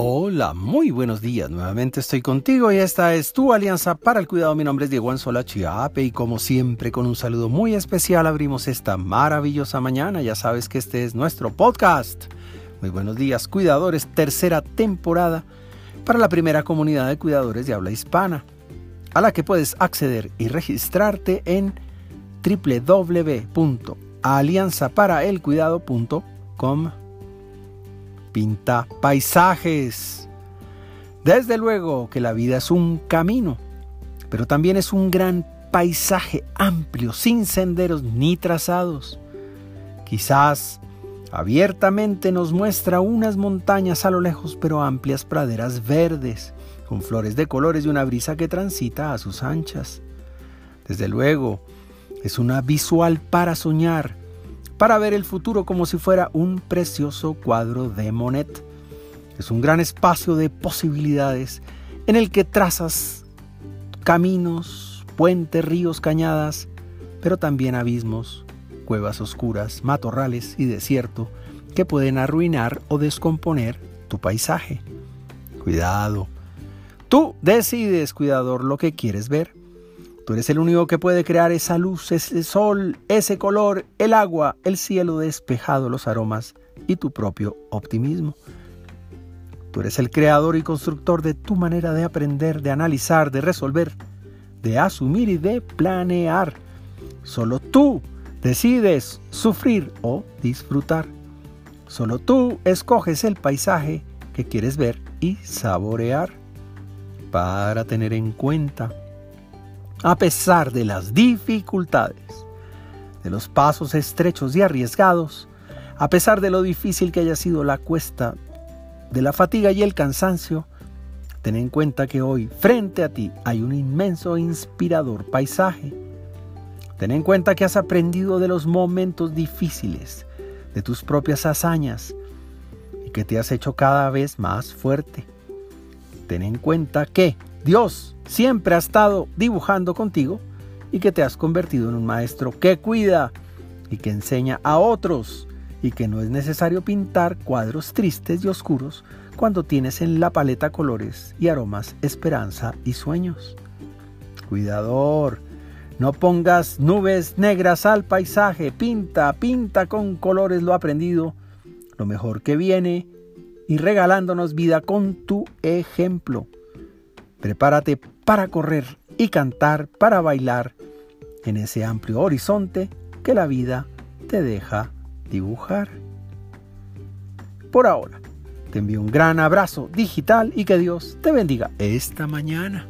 Hola, muy buenos días. Nuevamente estoy contigo y esta es tu alianza para el cuidado. Mi nombre es Diego Anzola Chiape y como siempre con un saludo muy especial abrimos esta maravillosa mañana. Ya sabes que este es nuestro podcast. Muy buenos días, cuidadores. Tercera temporada para la primera comunidad de cuidadores de habla hispana, a la que puedes acceder y registrarte en www.alianzaparaelcuidado.com pinta paisajes. Desde luego que la vida es un camino, pero también es un gran paisaje amplio, sin senderos ni trazados. Quizás abiertamente nos muestra unas montañas a lo lejos, pero amplias praderas verdes, con flores de colores y una brisa que transita a sus anchas. Desde luego, es una visual para soñar, para ver el futuro como si fuera un precioso cuadro de Monet. Es un gran espacio de posibilidades en el que trazas caminos, puentes, ríos, cañadas, pero también abismos, cuevas oscuras, matorrales y desierto que pueden arruinar o descomponer tu paisaje. Cuidado. Tú decides, cuidador, lo que quieres ver. Tú eres el único que puede crear esa luz, ese sol, ese color, el agua, el cielo despejado, los aromas y tu propio optimismo. Tú eres el creador y constructor de tu manera de aprender, de analizar, de resolver, de asumir y de planear. Solo tú decides sufrir o disfrutar. Solo tú escoges el paisaje que quieres ver y saborear para tener en cuenta a pesar de las dificultades, de los pasos estrechos y arriesgados, a pesar de lo difícil que haya sido la cuesta, de la fatiga y el cansancio, ten en cuenta que hoy frente a ti hay un inmenso e inspirador paisaje. Ten en cuenta que has aprendido de los momentos difíciles, de tus propias hazañas y que te has hecho cada vez más fuerte. Ten en cuenta que Dios siempre ha estado dibujando contigo y que te has convertido en un maestro que cuida y que enseña a otros y que no es necesario pintar cuadros tristes y oscuros cuando tienes en la paleta colores y aromas esperanza y sueños. Cuidador, no pongas nubes negras al paisaje, pinta, pinta con colores lo aprendido, lo mejor que viene y regalándonos vida con tu ejemplo. Prepárate para correr y cantar, para bailar en ese amplio horizonte que la vida te deja dibujar. Por ahora, te envío un gran abrazo digital y que Dios te bendiga esta mañana.